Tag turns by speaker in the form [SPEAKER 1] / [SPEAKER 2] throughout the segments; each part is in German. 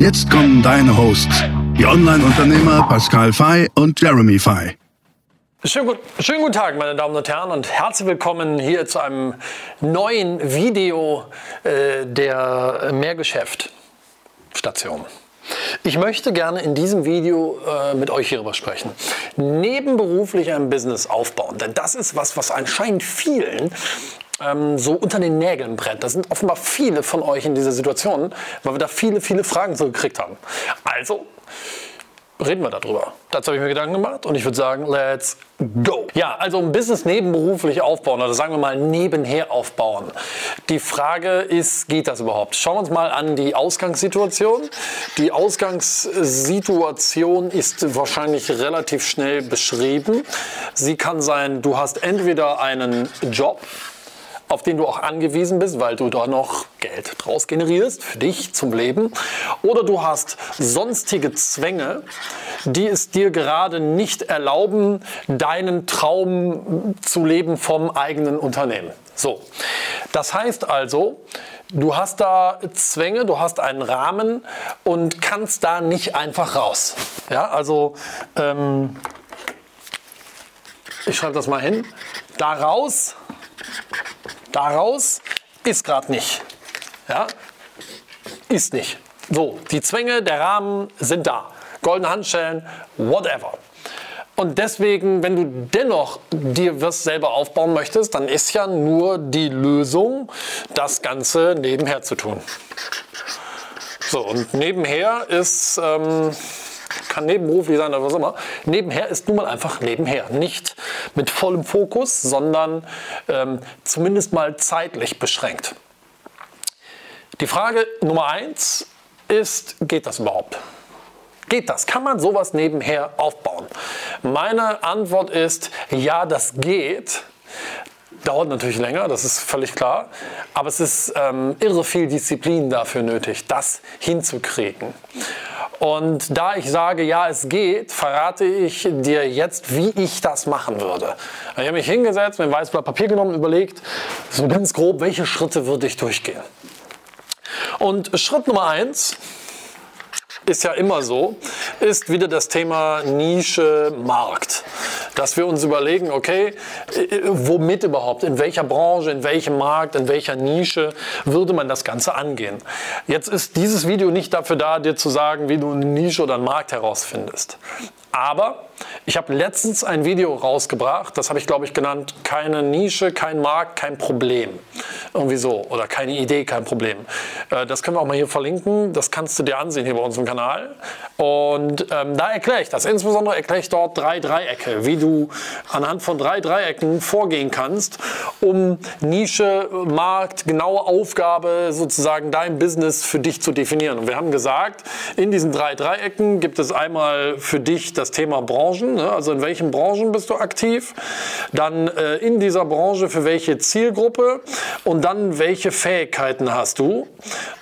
[SPEAKER 1] Jetzt kommen deine Hosts, die Online-Unternehmer Pascal Fay und Jeremy Fay.
[SPEAKER 2] Schönen, gut, schönen, guten Tag, meine Damen und Herren, und herzlich willkommen hier zu einem neuen Video äh, der Mehrgeschäft-Station. Ich möchte gerne in diesem Video äh, mit euch hierüber sprechen. Nebenberuflich ein Business aufbauen, denn das ist was, was anscheinend vielen ähm, so unter den Nägeln brennt. Da sind offenbar viele von euch in dieser Situation, weil wir da viele, viele Fragen so gekriegt haben. Also reden wir darüber. Dazu habe ich mir Gedanken gemacht und ich würde sagen, let's go. Ja, also ein Business nebenberuflich aufbauen oder sagen wir mal nebenher aufbauen. Die Frage ist, geht das überhaupt? Schauen wir uns mal an die Ausgangssituation. Die Ausgangssituation ist wahrscheinlich relativ schnell beschrieben. Sie kann sein, du hast entweder einen Job, auf den du auch angewiesen bist, weil du da noch Geld draus generierst für dich zum Leben. Oder du hast sonstige Zwänge, die es dir gerade nicht erlauben, deinen Traum zu leben vom eigenen Unternehmen. So, das heißt also, du hast da Zwänge, du hast einen Rahmen und kannst da nicht einfach raus. Ja, also ähm, ich schreibe das mal hin. Daraus Daraus ist gerade nicht. Ja? Ist nicht. So, die Zwänge, der Rahmen sind da. Goldene Handschellen, whatever. Und deswegen, wenn du dennoch dir was selber aufbauen möchtest, dann ist ja nur die Lösung, das Ganze nebenher zu tun. So, und nebenher ist, ähm, kann nebenberuflich sein oder was immer. Nebenher ist nun mal einfach nebenher. Nicht mit vollem Fokus, sondern ähm, zumindest mal zeitlich beschränkt. Die Frage Nummer eins ist, geht das überhaupt? Geht das? Kann man sowas nebenher aufbauen? Meine Antwort ist, ja, das geht. Dauert natürlich länger, das ist völlig klar. Aber es ist ähm, irre viel Disziplin dafür nötig, das hinzukriegen. Und da ich sage, ja, es geht, verrate ich dir jetzt, wie ich das machen würde. Ich habe mich hingesetzt, mir ein weißes Blatt Papier genommen, überlegt, so ganz grob, welche Schritte würde ich durchgehen. Und Schritt Nummer eins ist ja immer so, ist wieder das Thema Nische, Markt dass wir uns überlegen, okay, äh, womit überhaupt, in welcher Branche, in welchem Markt, in welcher Nische würde man das Ganze angehen. Jetzt ist dieses Video nicht dafür da, dir zu sagen, wie du eine Nische oder einen Markt herausfindest. Aber ich habe letztens ein Video rausgebracht, das habe ich glaube ich genannt, keine Nische, kein Markt, kein Problem. Irgendwie so. Oder keine Idee, kein Problem. Äh, das können wir auch mal hier verlinken. Das kannst du dir ansehen hier bei unserem Kanal. Und ähm, da erkläre ich das. Insbesondere erkläre ich dort drei Dreiecke, wie du anhand von drei Dreiecken vorgehen kannst, um Nische, Markt, genaue Aufgabe, sozusagen dein Business für dich zu definieren. Und wir haben gesagt, in diesen drei Dreiecken gibt es einmal für dich das Thema Branchen, ne? also in welchen Branchen bist du aktiv, dann äh, in dieser Branche für welche Zielgruppe und dann welche Fähigkeiten hast du.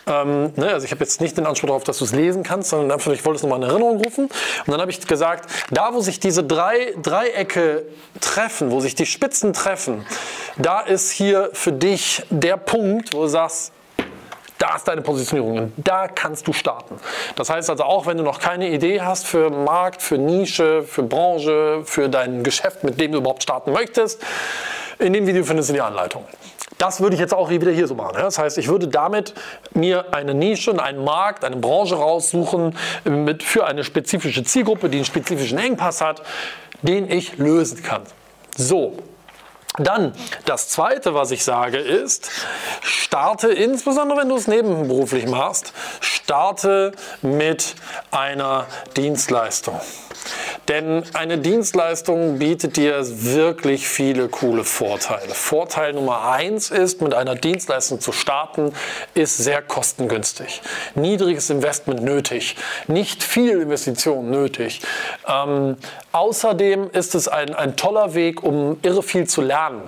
[SPEAKER 2] Ähm, ne? Also ich habe jetzt nicht den Anspruch darauf, dass du es lesen kannst, sondern einfach, ich wollte es nochmal in Erinnerung rufen. Und dann habe ich gesagt, da wo sich diese drei Dreiecke treffen, wo sich die Spitzen treffen, da ist hier für dich der Punkt, wo du sagst, da ist deine Positionierung und da kannst du starten. Das heißt also auch, wenn du noch keine Idee hast für Markt, für Nische, für Branche, für dein Geschäft, mit dem du überhaupt starten möchtest, in dem Video findest du die Anleitung. Das würde ich jetzt auch wieder hier so machen. Das heißt, ich würde damit mir eine Nische, einen Markt, eine Branche raussuchen mit, für eine spezifische Zielgruppe, die einen spezifischen Engpass hat, den ich lösen kann. So, dann das Zweite, was ich sage, ist, starte, insbesondere wenn du es nebenberuflich machst, starte mit einer Dienstleistung. Denn eine Dienstleistung bietet dir wirklich viele coole Vorteile. Vorteil Nummer eins ist, mit einer Dienstleistung zu starten, ist sehr kostengünstig. Niedriges Investment nötig, nicht viel Investition nötig. Ähm, außerdem ist es ein, ein toller Weg, um irre viel zu lernen.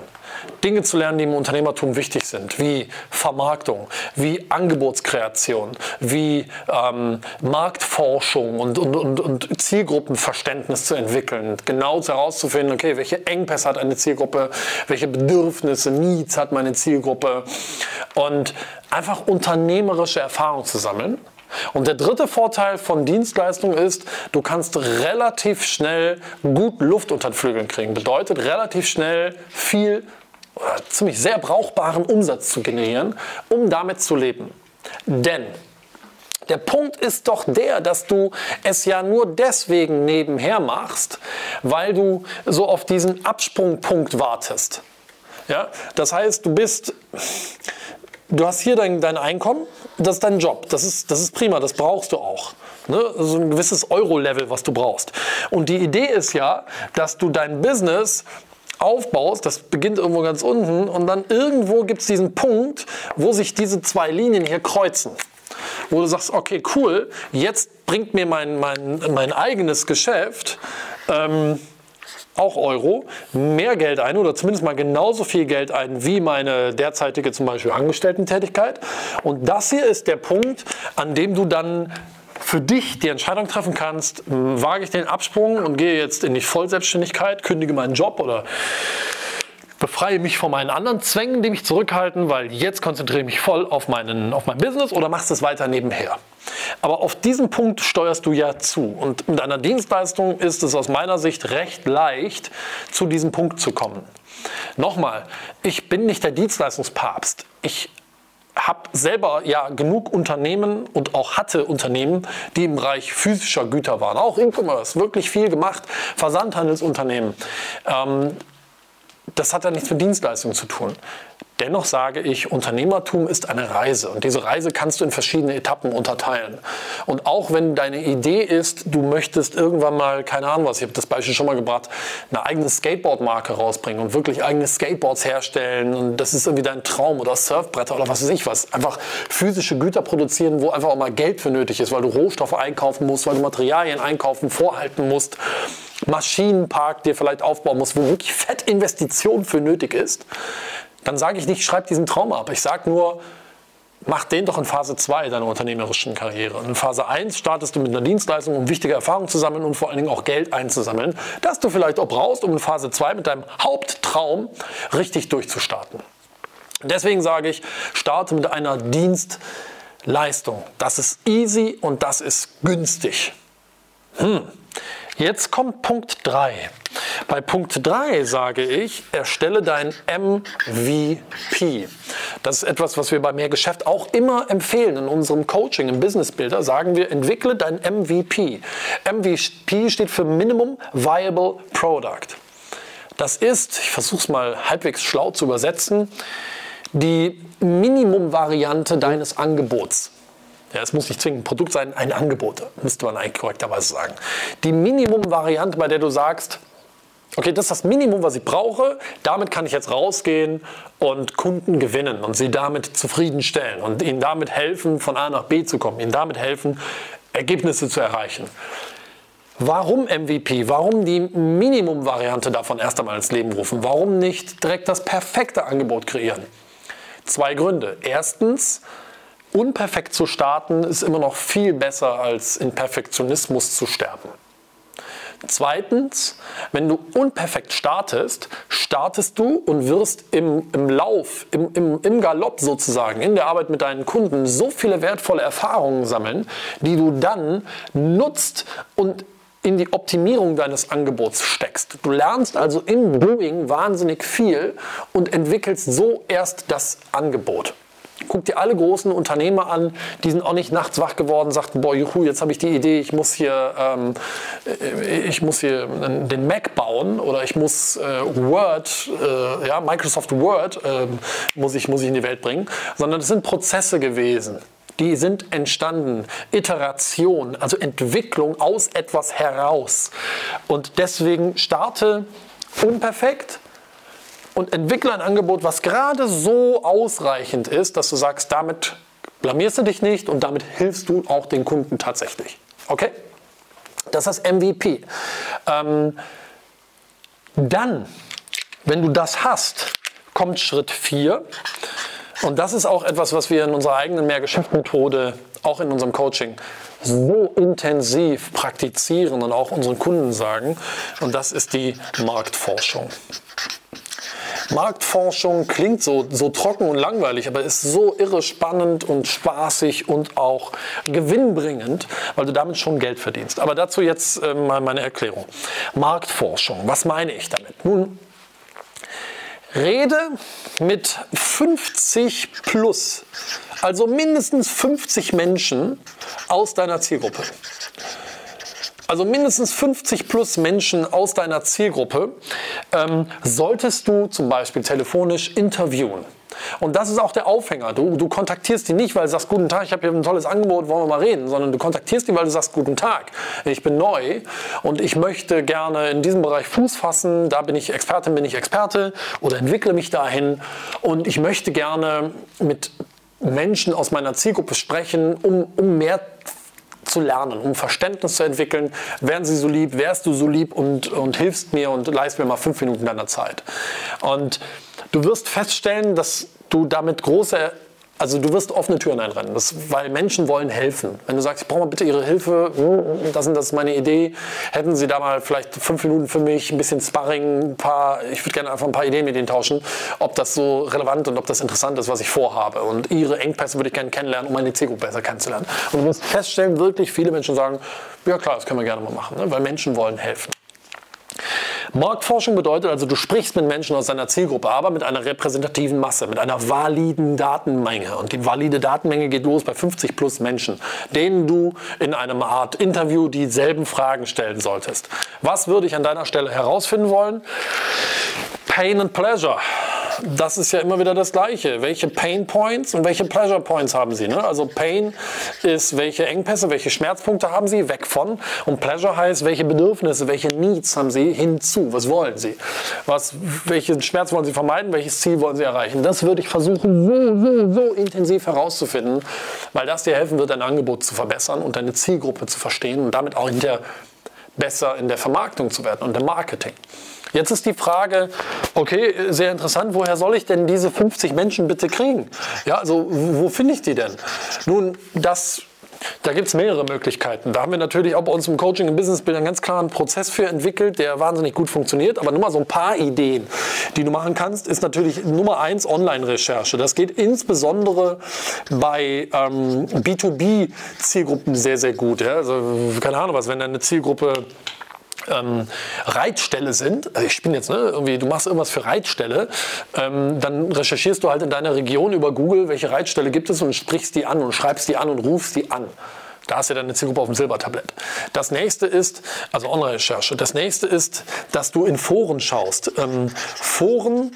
[SPEAKER 2] Dinge zu lernen, die im Unternehmertum wichtig sind, wie Vermarktung, wie Angebotskreation, wie ähm, Marktforschung und, und, und, und Zielgruppenverständnis zu entwickeln. Genau herauszufinden, okay, welche Engpässe hat eine Zielgruppe, welche Bedürfnisse, Needs hat meine Zielgruppe und einfach unternehmerische Erfahrung zu sammeln. Und der dritte Vorteil von Dienstleistungen ist, du kannst relativ schnell gut Luft unter den Flügeln kriegen. Bedeutet relativ schnell viel oder ziemlich sehr brauchbaren Umsatz zu generieren, um damit zu leben. Denn der Punkt ist doch der, dass du es ja nur deswegen nebenher machst, weil du so auf diesen Absprungpunkt wartest. Ja? Das heißt, du bist, du hast hier dein, dein Einkommen, das ist dein Job, das ist, das ist prima, das brauchst du auch. Ne? So ein gewisses Euro-Level, was du brauchst. Und die Idee ist ja, dass du dein Business aufbaust, das beginnt irgendwo ganz unten und dann irgendwo gibt es diesen Punkt, wo sich diese zwei Linien hier kreuzen. Wo du sagst, okay, cool, jetzt bringt mir mein, mein, mein eigenes Geschäft ähm, auch Euro, mehr Geld ein oder zumindest mal genauso viel Geld ein wie meine derzeitige zum Beispiel Angestellten-Tätigkeit. Und das hier ist der Punkt, an dem du dann für dich die Entscheidung treffen kannst, wage ich den Absprung und gehe jetzt in die Vollselbstständigkeit, kündige meinen Job oder befreie mich von meinen anderen Zwängen, die mich zurückhalten, weil jetzt konzentriere ich mich voll auf, meinen, auf mein Business oder machst es weiter nebenher. Aber auf diesen Punkt steuerst du ja zu. Und mit einer Dienstleistung ist es aus meiner Sicht recht leicht, zu diesem Punkt zu kommen. Nochmal, ich bin nicht der Dienstleistungspapst. Ich habe selber ja genug Unternehmen und auch hatte Unternehmen, die im Bereich physischer Güter waren. Auch E-Commerce, wirklich viel gemacht, Versandhandelsunternehmen. Ähm, das hat ja nichts mit Dienstleistungen zu tun. Dennoch sage ich, Unternehmertum ist eine Reise und diese Reise kannst du in verschiedene Etappen unterteilen. Und auch wenn deine Idee ist, du möchtest irgendwann mal, keine Ahnung was, ich habe das Beispiel schon mal gebracht, eine eigene Skateboard-Marke rausbringen und wirklich eigene Skateboards herstellen und das ist irgendwie dein Traum oder Surfbretter oder was weiß ich was. Einfach physische Güter produzieren, wo einfach auch mal Geld für nötig ist, weil du Rohstoffe einkaufen musst, weil du Materialien einkaufen, vorhalten musst. Maschinenpark dir vielleicht aufbauen musst, wo wirklich Fettinvestition für nötig ist dann sage ich nicht, schreib diesen Traum ab. Ich sage nur, mach den doch in Phase 2 deiner unternehmerischen Karriere. Und in Phase 1 startest du mit einer Dienstleistung, um wichtige Erfahrungen zu sammeln und vor allen Dingen auch Geld einzusammeln, das du vielleicht auch brauchst, um in Phase 2 mit deinem Haupttraum richtig durchzustarten. Deswegen sage ich, starte mit einer Dienstleistung. Das ist easy und das ist günstig. Hm. Jetzt kommt Punkt 3. Bei Punkt 3 sage ich, erstelle dein MVP. Das ist etwas, was wir bei Mehr Geschäft auch immer empfehlen. In unserem Coaching, im Business Builder sagen wir, entwickle dein MVP. MVP steht für Minimum Viable Product. Das ist, ich versuche es mal halbwegs schlau zu übersetzen, die Minimum-Variante deines Angebots. Ja, es muss nicht zwingend ein Produkt sein, ein Angebot, müsste man eigentlich korrekterweise sagen. Die Minimum-Variante, bei der du sagst, okay, das ist das Minimum, was ich brauche, damit kann ich jetzt rausgehen und Kunden gewinnen und sie damit zufriedenstellen und ihnen damit helfen, von A nach B zu kommen, ihnen damit helfen, Ergebnisse zu erreichen. Warum MVP? Warum die Minimum-Variante davon erst einmal ins Leben rufen? Warum nicht direkt das perfekte Angebot kreieren? Zwei Gründe. Erstens, unperfekt zu starten ist immer noch viel besser als in Perfektionismus zu sterben. Zweitens, wenn du unperfekt startest, startest du und wirst im, im Lauf, im, im, im Galopp sozusagen, in der Arbeit mit deinen Kunden so viele wertvolle Erfahrungen sammeln, die du dann nutzt und in die Optimierung deines Angebots steckst. Du lernst also im Doing wahnsinnig viel und entwickelst so erst das Angebot. Guck dir alle großen Unternehmer an, die sind auch nicht nachts wach geworden, sagten, boah, juhu, jetzt habe ich die Idee, ich muss hier, ähm, äh, ich muss hier den Mac bauen oder ich muss äh, Word, äh, ja, Microsoft Word äh, muss, ich, muss ich in die Welt bringen, sondern es sind Prozesse gewesen die sind entstanden. Iteration, also Entwicklung aus etwas heraus. Und deswegen starte unperfekt und entwickle ein Angebot, was gerade so ausreichend ist, dass du sagst, damit blamierst du dich nicht und damit hilfst du auch den Kunden tatsächlich. Okay? Das ist das MVP. Ähm, dann, wenn du das hast, kommt Schritt 4. Und das ist auch etwas, was wir in unserer eigenen Mehrgeschäftsmethode, auch in unserem Coaching, so intensiv praktizieren und auch unseren Kunden sagen. Und das ist die Marktforschung. Marktforschung klingt so, so trocken und langweilig, aber ist so irre spannend und spaßig und auch gewinnbringend, weil du damit schon Geld verdienst. Aber dazu jetzt äh, mal meine Erklärung. Marktforschung, was meine ich damit? Nun, rede mit 50 plus, also mindestens 50 Menschen aus deiner Zielgruppe also mindestens 50 plus Menschen aus deiner Zielgruppe, ähm, solltest du zum Beispiel telefonisch interviewen. Und das ist auch der Aufhänger. Du, du kontaktierst die nicht, weil du sagst, guten Tag, ich habe hier ein tolles Angebot, wollen wir mal reden, sondern du kontaktierst die, weil du sagst, guten Tag, ich bin neu und ich möchte gerne in diesem Bereich Fuß fassen, da bin ich Expertin, bin ich Experte oder entwickle mich dahin und ich möchte gerne mit Menschen aus meiner Zielgruppe sprechen, um, um mehr zu lernen, um Verständnis zu entwickeln. Wären Sie so lieb, wärst du so lieb und, und hilfst mir und leist mir mal fünf Minuten deiner Zeit. Und du wirst feststellen, dass du damit große also du wirst offene Türen einrennen, das, weil Menschen wollen helfen. Wenn du sagst, ich brauche mal bitte Ihre Hilfe, hm, das, und das ist meine Idee, hätten Sie da mal vielleicht fünf Minuten für mich, ein bisschen Sparring, ein paar, ich würde gerne einfach ein paar Ideen mit Ihnen tauschen, ob das so relevant und ob das interessant ist, was ich vorhabe. Und Ihre Engpässe würde ich gerne kennenlernen, um meine Zielgruppe besser kennenzulernen. Und du wirst feststellen, wirklich viele Menschen sagen, ja klar, das können wir gerne mal machen, ne? weil Menschen wollen helfen. Marktforschung bedeutet also, du sprichst mit Menschen aus deiner Zielgruppe, aber mit einer repräsentativen Masse, mit einer validen Datenmenge. Und die valide Datenmenge geht los bei 50 plus Menschen, denen du in einem Art Interview dieselben Fragen stellen solltest. Was würde ich an deiner Stelle herausfinden wollen? Pain and Pleasure das ist ja immer wieder das Gleiche. Welche Pain Points und welche Pleasure Points haben Sie? Ne? Also Pain ist, welche Engpässe, welche Schmerzpunkte haben Sie weg von und Pleasure heißt, welche Bedürfnisse, welche Needs haben Sie hinzu? Was wollen Sie? Was, welchen Schmerz wollen Sie vermeiden? Welches Ziel wollen Sie erreichen? Das würde ich versuchen, so, so, so intensiv herauszufinden, weil das dir helfen wird, dein Angebot zu verbessern und deine Zielgruppe zu verstehen und damit auch hinterher besser in der Vermarktung zu werden und im Marketing. Jetzt ist die Frage, okay, sehr interessant, woher soll ich denn diese 50 Menschen bitte kriegen? Ja, also wo finde ich die denn? Nun, das da gibt es mehrere Möglichkeiten. Da haben wir natürlich auch bei uns im Coaching im Business Businessbild einen ganz klaren Prozess für entwickelt, der wahnsinnig gut funktioniert. Aber nur mal so ein paar Ideen, die du machen kannst, ist natürlich Nummer eins Online-Recherche. Das geht insbesondere bei ähm, B2B-Zielgruppen sehr, sehr gut. Ja? Also keine Ahnung was, wenn deine Zielgruppe ähm, Reitstelle sind, also ich spinne jetzt, ne, irgendwie, du machst irgendwas für Reitstelle, ähm, dann recherchierst du halt in deiner Region über Google, welche Reitstelle gibt es und sprichst die an und schreibst die an und rufst die an. Da hast du dann eine Zielgruppe auf dem Silbertablett. Das nächste ist, also Online-Recherche, das nächste ist, dass du in Foren schaust. Ähm, Foren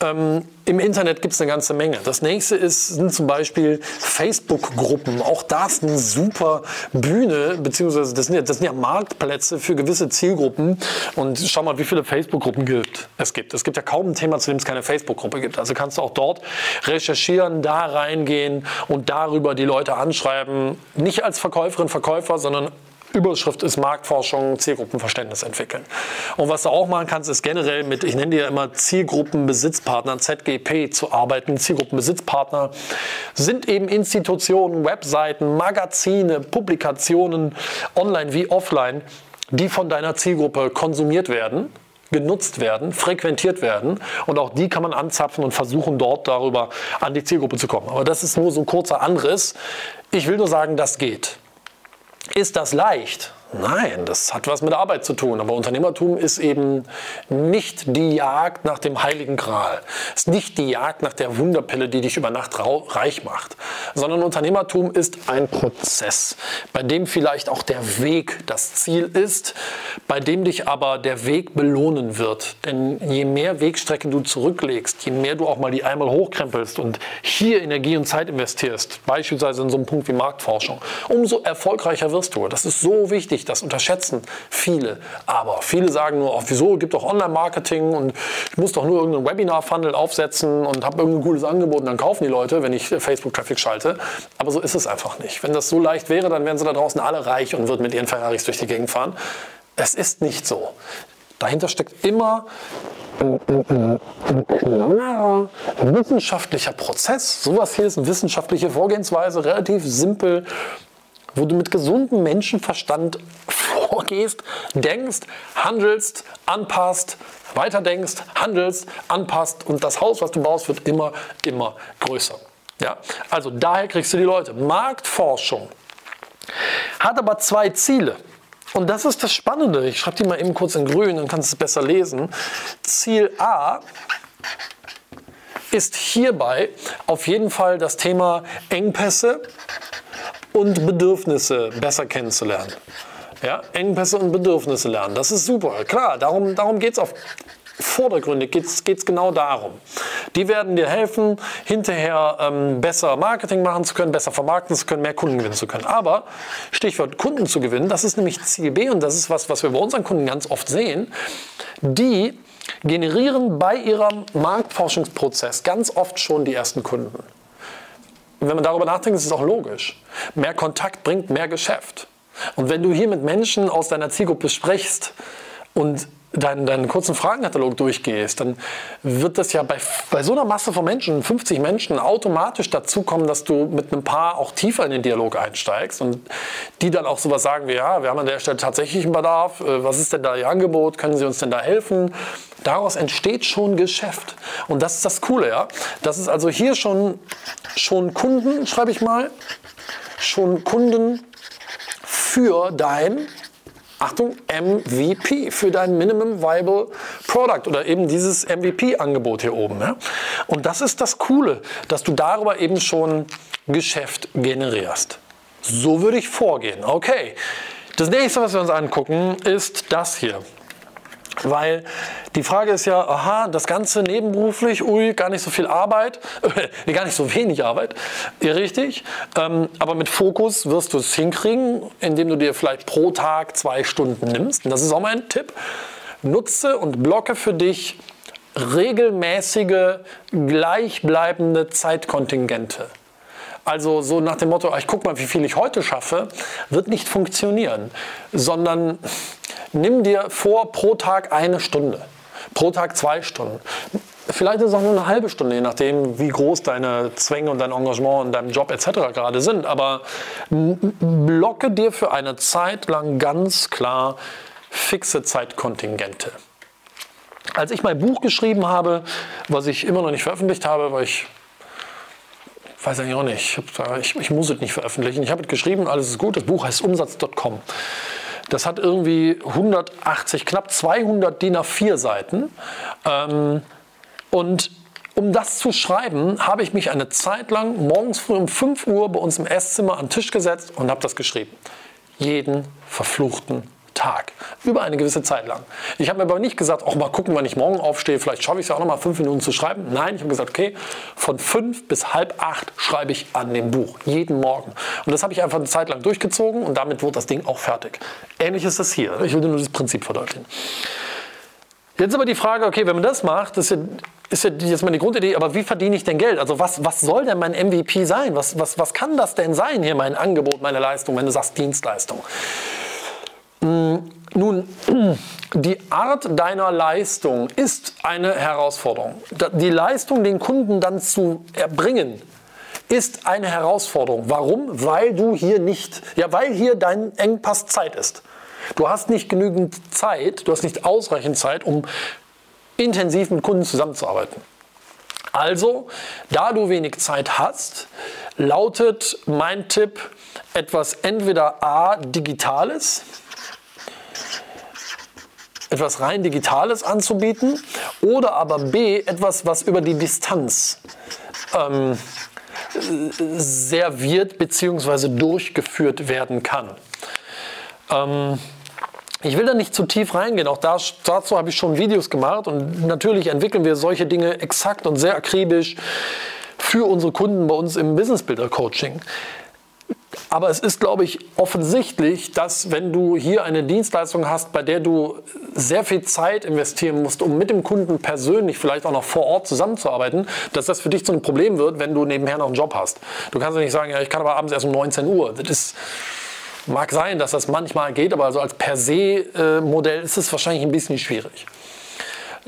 [SPEAKER 2] ähm, im Internet gibt es eine ganze Menge. Das nächste ist, sind zum Beispiel Facebook-Gruppen. Auch das eine super Bühne, beziehungsweise das sind, ja, das sind ja Marktplätze für gewisse Zielgruppen. Und schau mal, wie viele Facebook-Gruppen gibt. es gibt. Es gibt ja kaum ein Thema, zu dem es keine Facebook-Gruppe gibt. Also kannst du auch dort recherchieren, da reingehen und darüber die Leute anschreiben. Nicht als Verkäuferin, Verkäufer, sondern Überschrift ist Marktforschung, Zielgruppenverständnis entwickeln. Und was du auch machen kannst, ist generell mit, ich nenne die ja immer Zielgruppenbesitzpartnern, ZGP zu arbeiten. Zielgruppenbesitzpartner sind eben Institutionen, Webseiten, Magazine, Publikationen, online wie offline, die von deiner Zielgruppe konsumiert werden genutzt werden, frequentiert werden und auch die kann man anzapfen und versuchen dort darüber an die Zielgruppe zu kommen. Aber das ist nur so ein kurzer Anriss. Ich will nur sagen, das geht. Ist das leicht? Nein, das hat was mit Arbeit zu tun. Aber Unternehmertum ist eben nicht die Jagd nach dem heiligen Gral. Es ist nicht die Jagd nach der Wunderpille, die dich über Nacht reich macht. Sondern Unternehmertum ist ein Prozess, bei dem vielleicht auch der Weg das Ziel ist, bei dem dich aber der Weg belohnen wird. Denn je mehr Wegstrecke du zurücklegst, je mehr du auch mal die einmal hochkrempelst und hier Energie und Zeit investierst, beispielsweise in so einem Punkt wie Marktforschung, umso erfolgreicher wirst du. Das ist so wichtig das unterschätzen viele. Aber viele sagen nur, oh, wieso, gibt doch Online-Marketing und ich muss doch nur irgendeinen Webinar-Funnel aufsetzen und habe irgendein cooles Angebot und dann kaufen die Leute, wenn ich Facebook-Traffic schalte. Aber so ist es einfach nicht. Wenn das so leicht wäre, dann wären sie da draußen alle reich und würden mit ihren Ferraris durch die Gegend fahren. Es ist nicht so. Dahinter steckt immer ein, klarer wissenschaftlicher Prozess. Sowas hier ist eine wissenschaftliche Vorgehensweise, relativ simpel wo du mit gesundem Menschenverstand vorgehst, denkst, handelst, anpasst, weiterdenkst, handelst, anpasst und das Haus, was du baust, wird immer, immer größer. Ja? Also daher kriegst du die Leute. Marktforschung hat aber zwei Ziele. Und das ist das Spannende. Ich schreibe die mal eben kurz in grün, dann kannst du es besser lesen. Ziel A ist hierbei auf jeden Fall das Thema Engpässe und Bedürfnisse besser kennenzulernen. Ja, Engpässe und Bedürfnisse lernen, das ist super. Klar, darum, darum geht es auf vordergründig geht es genau darum. Die werden dir helfen, hinterher ähm, besser Marketing machen zu können, besser vermarkten zu können, mehr Kunden gewinnen zu können. Aber Stichwort Kunden zu gewinnen, das ist nämlich Ziel B und das ist was, was wir bei unseren Kunden ganz oft sehen. Die generieren bei ihrem Marktforschungsprozess ganz oft schon die ersten Kunden. Wenn man darüber nachdenkt, ist es auch logisch. Mehr Kontakt bringt mehr Geschäft. Und wenn du hier mit Menschen aus deiner Zielgruppe sprichst und deinen, deinen kurzen Fragenkatalog durchgehst, dann wird das ja bei, bei so einer Masse von Menschen, 50 Menschen, automatisch dazu kommen, dass du mit einem Paar auch tiefer in den Dialog einsteigst und die dann auch sowas sagen wie, ja, wir haben an der Stelle tatsächlich einen Bedarf, äh, was ist denn da Ihr Angebot, können Sie uns denn da helfen? Daraus entsteht schon Geschäft. Und das ist das Coole, ja. Das ist also hier schon, schon Kunden, schreibe ich mal, schon Kunden für dein Achtung, MVP für dein Minimum Viable Product oder eben dieses MVP-Angebot hier oben. Ja? Und das ist das Coole, dass du darüber eben schon Geschäft generierst. So würde ich vorgehen. Okay, das nächste, was wir uns angucken, ist das hier. Weil die Frage ist ja, aha, das Ganze nebenberuflich, ui, gar nicht so viel Arbeit, nee, gar nicht so wenig Arbeit, richtig. Ähm, aber mit Fokus wirst du es hinkriegen, indem du dir vielleicht pro Tag zwei Stunden nimmst. Und das ist auch mein Tipp. Nutze und blocke für dich regelmäßige, gleichbleibende Zeitkontingente. Also so nach dem Motto, ich guck mal, wie viel ich heute schaffe, wird nicht funktionieren, sondern nimm dir vor pro Tag eine Stunde, pro Tag zwei Stunden. Vielleicht ist es auch nur eine halbe Stunde, je nachdem, wie groß deine Zwänge und dein Engagement in deinem Job etc. gerade sind. Aber blocke dir für eine Zeit lang ganz klar fixe Zeitkontingente. Als ich mein Buch geschrieben habe, was ich immer noch nicht veröffentlicht habe, weil ich weiß eigentlich auch nicht, ich, ich muss es nicht veröffentlichen. Ich habe es geschrieben, alles ist gut. Das Buch heißt Umsatz.com. Das hat irgendwie 180, knapp 200 DIN A4 Seiten. Ähm, und um das zu schreiben, habe ich mich eine Zeit lang morgens früh um 5 Uhr bei uns im Esszimmer an den Tisch gesetzt und habe das geschrieben. Jeden verfluchten Tag. Über eine gewisse Zeit lang. Ich habe mir aber nicht gesagt, auch mal gucken, wann ich morgen aufstehe, vielleicht schaffe ich es ja auch noch mal fünf Minuten zu schreiben. Nein, ich habe gesagt, okay, von fünf bis halb acht schreibe ich an dem Buch. Jeden Morgen. Und das habe ich einfach eine Zeit lang durchgezogen und damit wurde das Ding auch fertig. Ähnlich ist das hier. Ich will nur das Prinzip verdeutlichen. Jetzt aber die Frage, okay, wenn man das macht, ist ja, ist ja jetzt meine Grundidee, aber wie verdiene ich denn Geld? Also was, was soll denn mein MVP sein? Was, was, was kann das denn sein hier, mein Angebot, meine Leistung, wenn du sagst Dienstleistung? Mm, nun, die Art deiner Leistung ist eine Herausforderung. Die Leistung, den Kunden dann zu erbringen, ist eine Herausforderung. Warum? Weil du hier nicht, ja, weil hier dein Engpass Zeit ist. Du hast nicht genügend Zeit, du hast nicht ausreichend Zeit, um intensiv mit Kunden zusammenzuarbeiten. Also, da du wenig Zeit hast, lautet mein Tipp etwas entweder A, Digitales, etwas rein Digitales anzubieten oder aber B, etwas, was über die Distanz ähm, serviert bzw. durchgeführt werden kann. Ähm, ich will da nicht zu tief reingehen, auch da, dazu habe ich schon Videos gemacht und natürlich entwickeln wir solche Dinge exakt und sehr akribisch für unsere Kunden bei uns im Business Builder Coaching. Aber es ist, glaube ich, offensichtlich, dass wenn du hier eine Dienstleistung hast, bei der du sehr viel Zeit investieren musst, um mit dem Kunden persönlich vielleicht auch noch vor Ort zusammenzuarbeiten, dass das für dich so ein Problem wird, wenn du nebenher noch einen Job hast. Du kannst ja nicht sagen, ja, ich kann aber abends erst um 19 Uhr. Das ist, mag sein, dass das manchmal geht, aber also als per se äh, Modell ist es wahrscheinlich ein bisschen schwierig.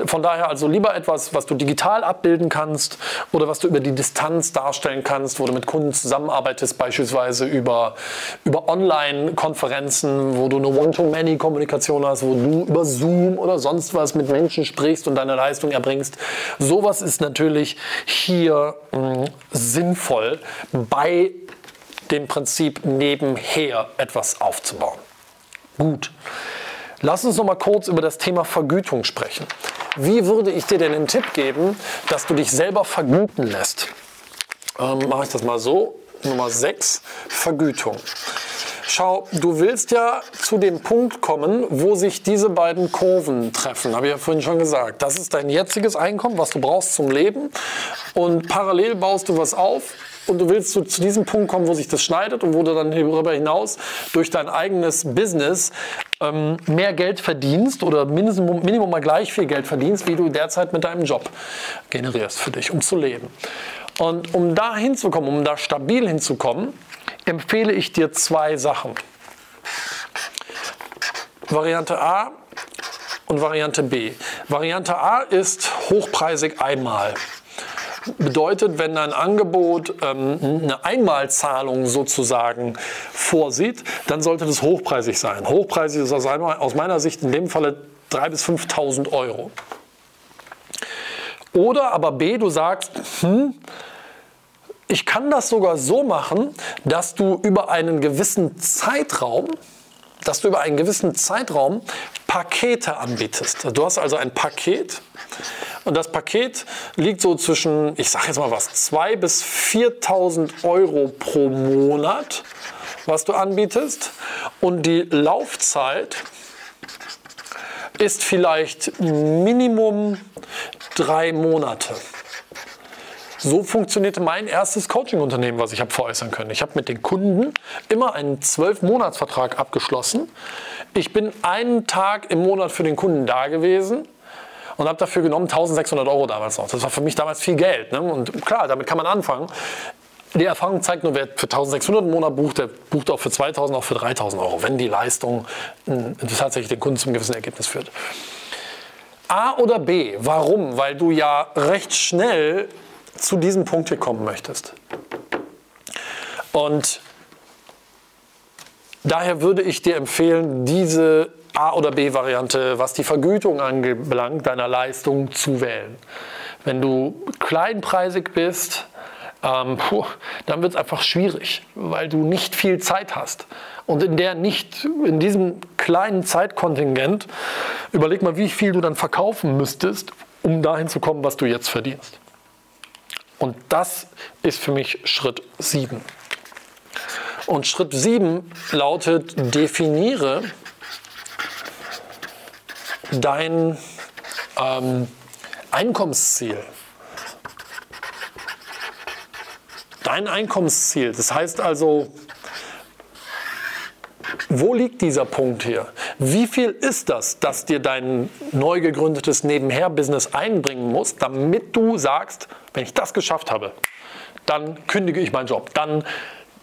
[SPEAKER 2] Von daher also lieber etwas, was du digital abbilden kannst oder was du über die Distanz darstellen kannst, wo du mit Kunden zusammenarbeitest, beispielsweise über, über Online-Konferenzen, wo du eine One-to-Many-Kommunikation hast, wo du über Zoom oder sonst was mit Menschen sprichst und deine Leistung erbringst. Sowas ist natürlich hier mh, sinnvoll bei dem Prinzip nebenher etwas aufzubauen. Gut. Lass uns noch mal kurz über das Thema Vergütung sprechen. Wie würde ich dir denn einen Tipp geben, dass du dich selber vergüten lässt? Ähm, Mache ich das mal so. Nummer 6, Vergütung. Schau, du willst ja zu dem Punkt kommen, wo sich diese beiden Kurven treffen. Habe ich ja vorhin schon gesagt. Das ist dein jetziges Einkommen, was du brauchst zum Leben. Und parallel baust du was auf und du willst zu, zu diesem Punkt kommen, wo sich das schneidet und wo du dann darüber hinaus durch dein eigenes Business ähm, mehr Geld verdienst oder Minimum, Minimum mal gleich viel Geld verdienst, wie du derzeit mit deinem Job generierst für dich, um zu leben. Und um da hinzukommen, um da stabil hinzukommen, empfehle ich dir zwei Sachen. Variante A und Variante B. Variante A ist hochpreisig einmal bedeutet, wenn ein Angebot ähm, eine Einmalzahlung sozusagen vorsieht, dann sollte das hochpreisig sein. Hochpreisig ist aus meiner Sicht in dem Falle 3.000 bis 5.000 Euro. Oder aber B, du sagst, hm, ich kann das sogar so machen, dass du über einen gewissen Zeitraum, dass du über einen gewissen Zeitraum Pakete anbietest. Du hast also ein Paket und das Paket liegt so zwischen, ich sage jetzt mal was, 2.000 bis 4.000 Euro pro Monat, was du anbietest. Und die Laufzeit ist vielleicht Minimum drei Monate. So funktionierte mein erstes Coaching-Unternehmen, was ich habe veräußern können. Ich habe mit den Kunden immer einen zwölf-Monats-Vertrag abgeschlossen. Ich bin einen Tag im Monat für den Kunden da gewesen und habe dafür genommen 1600 Euro damals noch. Das war für mich damals viel Geld. Ne? Und klar, damit kann man anfangen. Die Erfahrung zeigt nur, wer für 1600 im Monat bucht, der bucht auch für 2000, auch für 3000 Euro, wenn die Leistung tatsächlich den Kunden zum gewissen Ergebnis führt. A oder B? Warum? Weil du ja recht schnell zu diesem Punkt hier kommen möchtest. Und daher würde ich dir empfehlen, diese A- oder B-Variante, was die Vergütung anbelangt, deiner Leistung zu wählen. Wenn du kleinpreisig bist, ähm, puh, dann wird es einfach schwierig, weil du nicht viel Zeit hast. Und in der nicht, in diesem kleinen Zeitkontingent, überleg mal, wie viel du dann verkaufen müsstest, um dahin zu kommen, was du jetzt verdienst. Und das ist für mich Schritt 7. Und Schritt 7 lautet, definiere dein ähm, Einkommensziel. Dein Einkommensziel. Das heißt also, wo liegt dieser Punkt hier? Wie viel ist das, dass dir dein neu gegründetes Nebenher-Business einbringen muss, damit du sagst, wenn ich das geschafft habe, dann kündige ich meinen Job, dann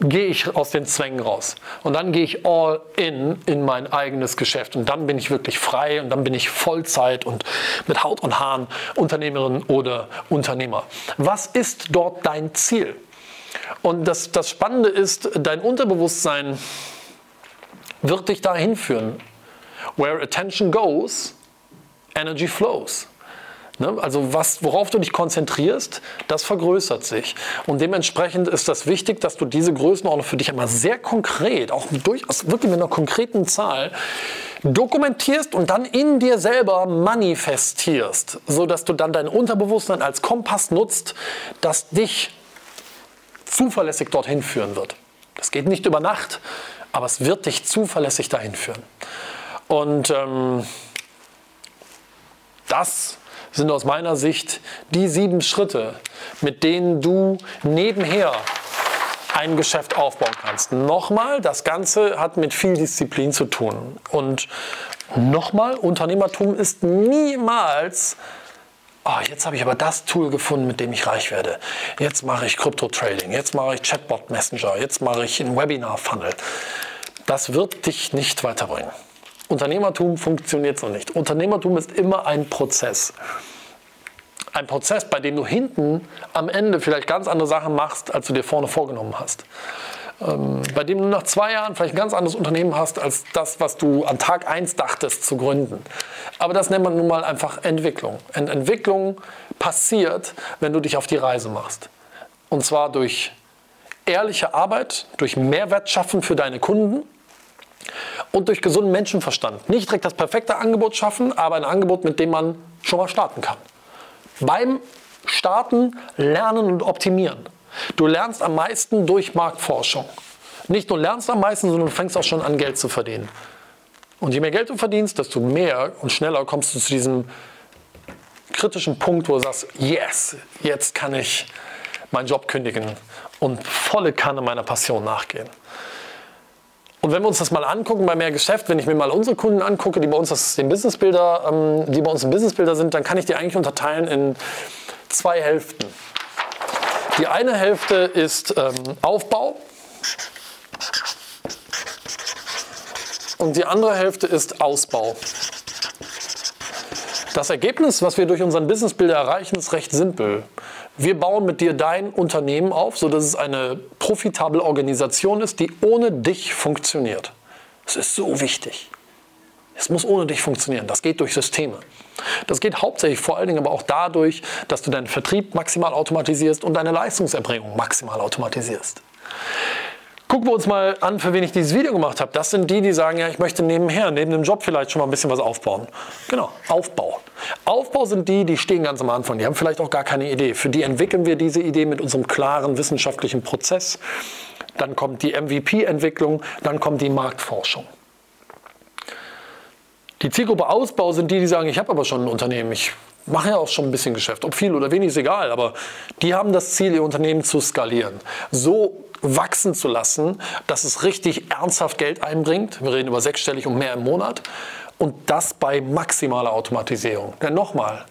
[SPEAKER 2] gehe ich aus den Zwängen raus. Und dann gehe ich all in in mein eigenes Geschäft. Und dann bin ich wirklich frei und dann bin ich Vollzeit und mit Haut und Haaren Unternehmerin oder Unternehmer. Was ist dort dein Ziel? Und das, das Spannende ist, dein Unterbewusstsein wird dich dahin führen. Where attention goes, energy flows. Ne? Also was, worauf du dich konzentrierst, das vergrößert sich. Und dementsprechend ist das wichtig, dass du diese Größenordnung für dich einmal sehr konkret, auch durchaus wirklich mit einer konkreten Zahl, dokumentierst und dann in dir selber manifestierst, sodass du dann dein Unterbewusstsein als Kompass nutzt, das dich zuverlässig dorthin führen wird. Das geht nicht über Nacht, aber es wird dich zuverlässig dahin führen. Und ähm, das sind aus meiner Sicht die sieben Schritte, mit denen du nebenher ein Geschäft aufbauen kannst. Nochmal, das Ganze hat mit viel Disziplin zu tun. Und nochmal, Unternehmertum ist niemals oh, jetzt habe ich aber das Tool gefunden, mit dem ich reich werde. Jetzt mache ich Krypto-Trading, jetzt mache ich Chatbot Messenger, jetzt mache ich einen Webinar-Funnel. Das wird dich nicht weiterbringen. Unternehmertum funktioniert so nicht. Unternehmertum ist immer ein Prozess. Ein Prozess, bei dem du hinten am Ende vielleicht ganz andere Sachen machst, als du dir vorne vorgenommen hast. Ähm, bei dem du nach zwei Jahren vielleicht ein ganz anderes Unternehmen hast, als das, was du an Tag 1 dachtest zu gründen. Aber das nennt man nun mal einfach Entwicklung. Ent Entwicklung passiert, wenn du dich auf die Reise machst. Und zwar durch ehrliche Arbeit, durch Mehrwert schaffen für deine Kunden und durch gesunden Menschenverstand. Nicht direkt das perfekte Angebot schaffen, aber ein Angebot, mit dem man schon mal starten kann. Beim Starten lernen und optimieren. Du lernst am meisten durch Marktforschung. Nicht nur lernst am meisten, sondern du fängst auch schon an, Geld zu verdienen. Und je mehr Geld du verdienst, desto mehr und schneller kommst du zu diesem kritischen Punkt, wo du sagst, yes, jetzt kann ich meinen Job kündigen und volle Kanne meiner Passion nachgehen. Und wenn wir uns das mal angucken bei mehr Geschäft, wenn ich mir mal unsere Kunden angucke, die bei uns das, den Businessbilder, ähm, die bei uns im Businessbilder sind, dann kann ich die eigentlich unterteilen in zwei Hälften. Die eine Hälfte ist ähm, Aufbau und die andere Hälfte ist Ausbau. Das Ergebnis, was wir durch unseren Businessbilder erreichen, ist recht simpel. Wir bauen mit dir dein Unternehmen auf, sodass es eine profitable Organisation ist, die ohne dich funktioniert. Das ist so wichtig. Es muss ohne dich funktionieren. Das geht durch Systeme. Das geht hauptsächlich vor allen Dingen aber auch dadurch, dass du deinen Vertrieb maximal automatisierst und deine Leistungserbringung maximal automatisierst. Gucken wir uns mal an, für wen ich dieses Video gemacht habe. Das sind die, die sagen, ja, ich möchte nebenher, neben dem Job vielleicht schon mal ein bisschen was aufbauen. Genau, Aufbau. Aufbau sind die, die stehen ganz am Anfang. Die haben vielleicht auch gar keine Idee. Für die entwickeln wir diese Idee mit unserem klaren wissenschaftlichen Prozess. Dann kommt die MVP-Entwicklung, dann kommt die Marktforschung. Die Zielgruppe Ausbau sind die, die sagen, ich habe aber schon ein Unternehmen, ich mache ja auch schon ein bisschen Geschäft. Ob viel oder wenig ist egal, aber die haben das Ziel, ihr Unternehmen zu skalieren. So wachsen zu lassen, dass es richtig ernsthaft Geld einbringt. Wir reden über sechsstellig und mehr im Monat. Und das bei maximaler Automatisierung. Denn nochmal,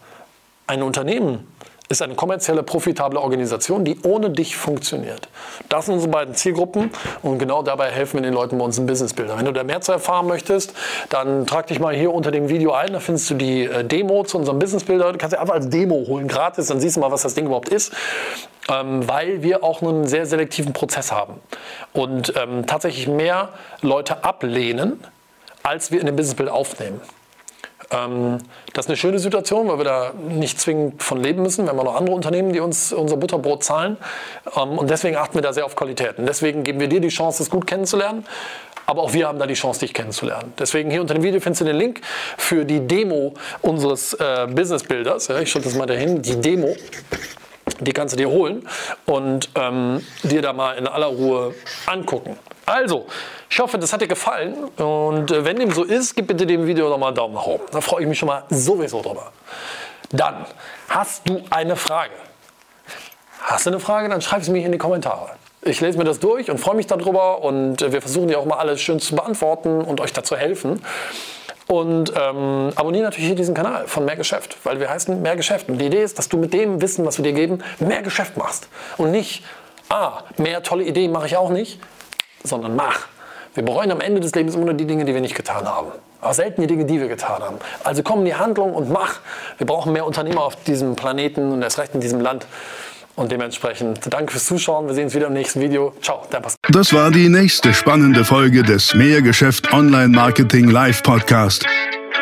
[SPEAKER 2] ein Unternehmen ist eine kommerzielle, profitable Organisation, die ohne dich funktioniert. Das sind unsere beiden Zielgruppen und genau dabei helfen wir den Leuten bei uns im Businessbilder. Wenn du da mehr zu erfahren möchtest, dann trag dich mal hier unter dem Video ein, da findest du die äh, Demo zu unserem Businessbilder. Du kannst dir einfach als Demo holen, gratis, dann siehst du mal, was das Ding überhaupt ist. Ähm, weil wir auch einen sehr selektiven Prozess haben und ähm, tatsächlich mehr Leute ablehnen, als wir in dem Businessbild aufnehmen. Ähm, das ist eine schöne Situation, weil wir da nicht zwingend von leben müssen. Wir haben auch noch andere Unternehmen, die uns unser Butterbrot zahlen. Ähm, und deswegen achten wir da sehr auf Qualität. Und deswegen geben wir dir die Chance, es gut kennenzulernen. Aber auch wir haben da die Chance, dich kennenzulernen. Deswegen hier unter dem Video findest du den Link für die Demo unseres äh, Business Builders. Ja, ich schaue das mal dahin. Die Demo. Die kannst du dir holen und ähm, dir da mal in aller Ruhe angucken. Also, ich hoffe, das hat dir gefallen. Und äh, wenn dem so ist, gib bitte dem Video nochmal einen Daumen nach oben. Da freue ich mich schon mal sowieso drüber. Dann hast du eine Frage. Hast du eine Frage, dann schreib es mir in die Kommentare. Ich lese mir das durch und freue mich darüber und äh, wir versuchen die auch mal alles schön zu beantworten und euch dazu helfen. Und ähm, abonniere natürlich hier diesen Kanal von Mehr Geschäft, weil wir heißen Mehr Geschäft. Und die Idee ist, dass du mit dem Wissen, was wir dir geben, mehr Geschäft machst. Und nicht, ah, mehr tolle Ideen mache ich auch nicht, sondern mach. Wir bereuen am Ende des Lebens immer nur die Dinge, die wir nicht getan haben. Aber selten die Dinge, die wir getan haben. Also komm in die Handlung und mach. Wir brauchen mehr Unternehmer auf diesem Planeten und erst recht in diesem Land. Und dementsprechend danke fürs Zuschauen. Wir sehen uns wieder im nächsten Video. Ciao,
[SPEAKER 1] dein Pascal. Das war die nächste spannende Folge des Mehrgeschäft Online Marketing Live Podcast.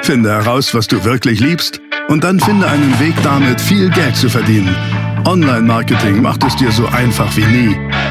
[SPEAKER 1] Finde heraus, was du wirklich liebst und dann finde einen Weg damit, viel Geld zu verdienen. Online Marketing macht es dir so einfach wie nie.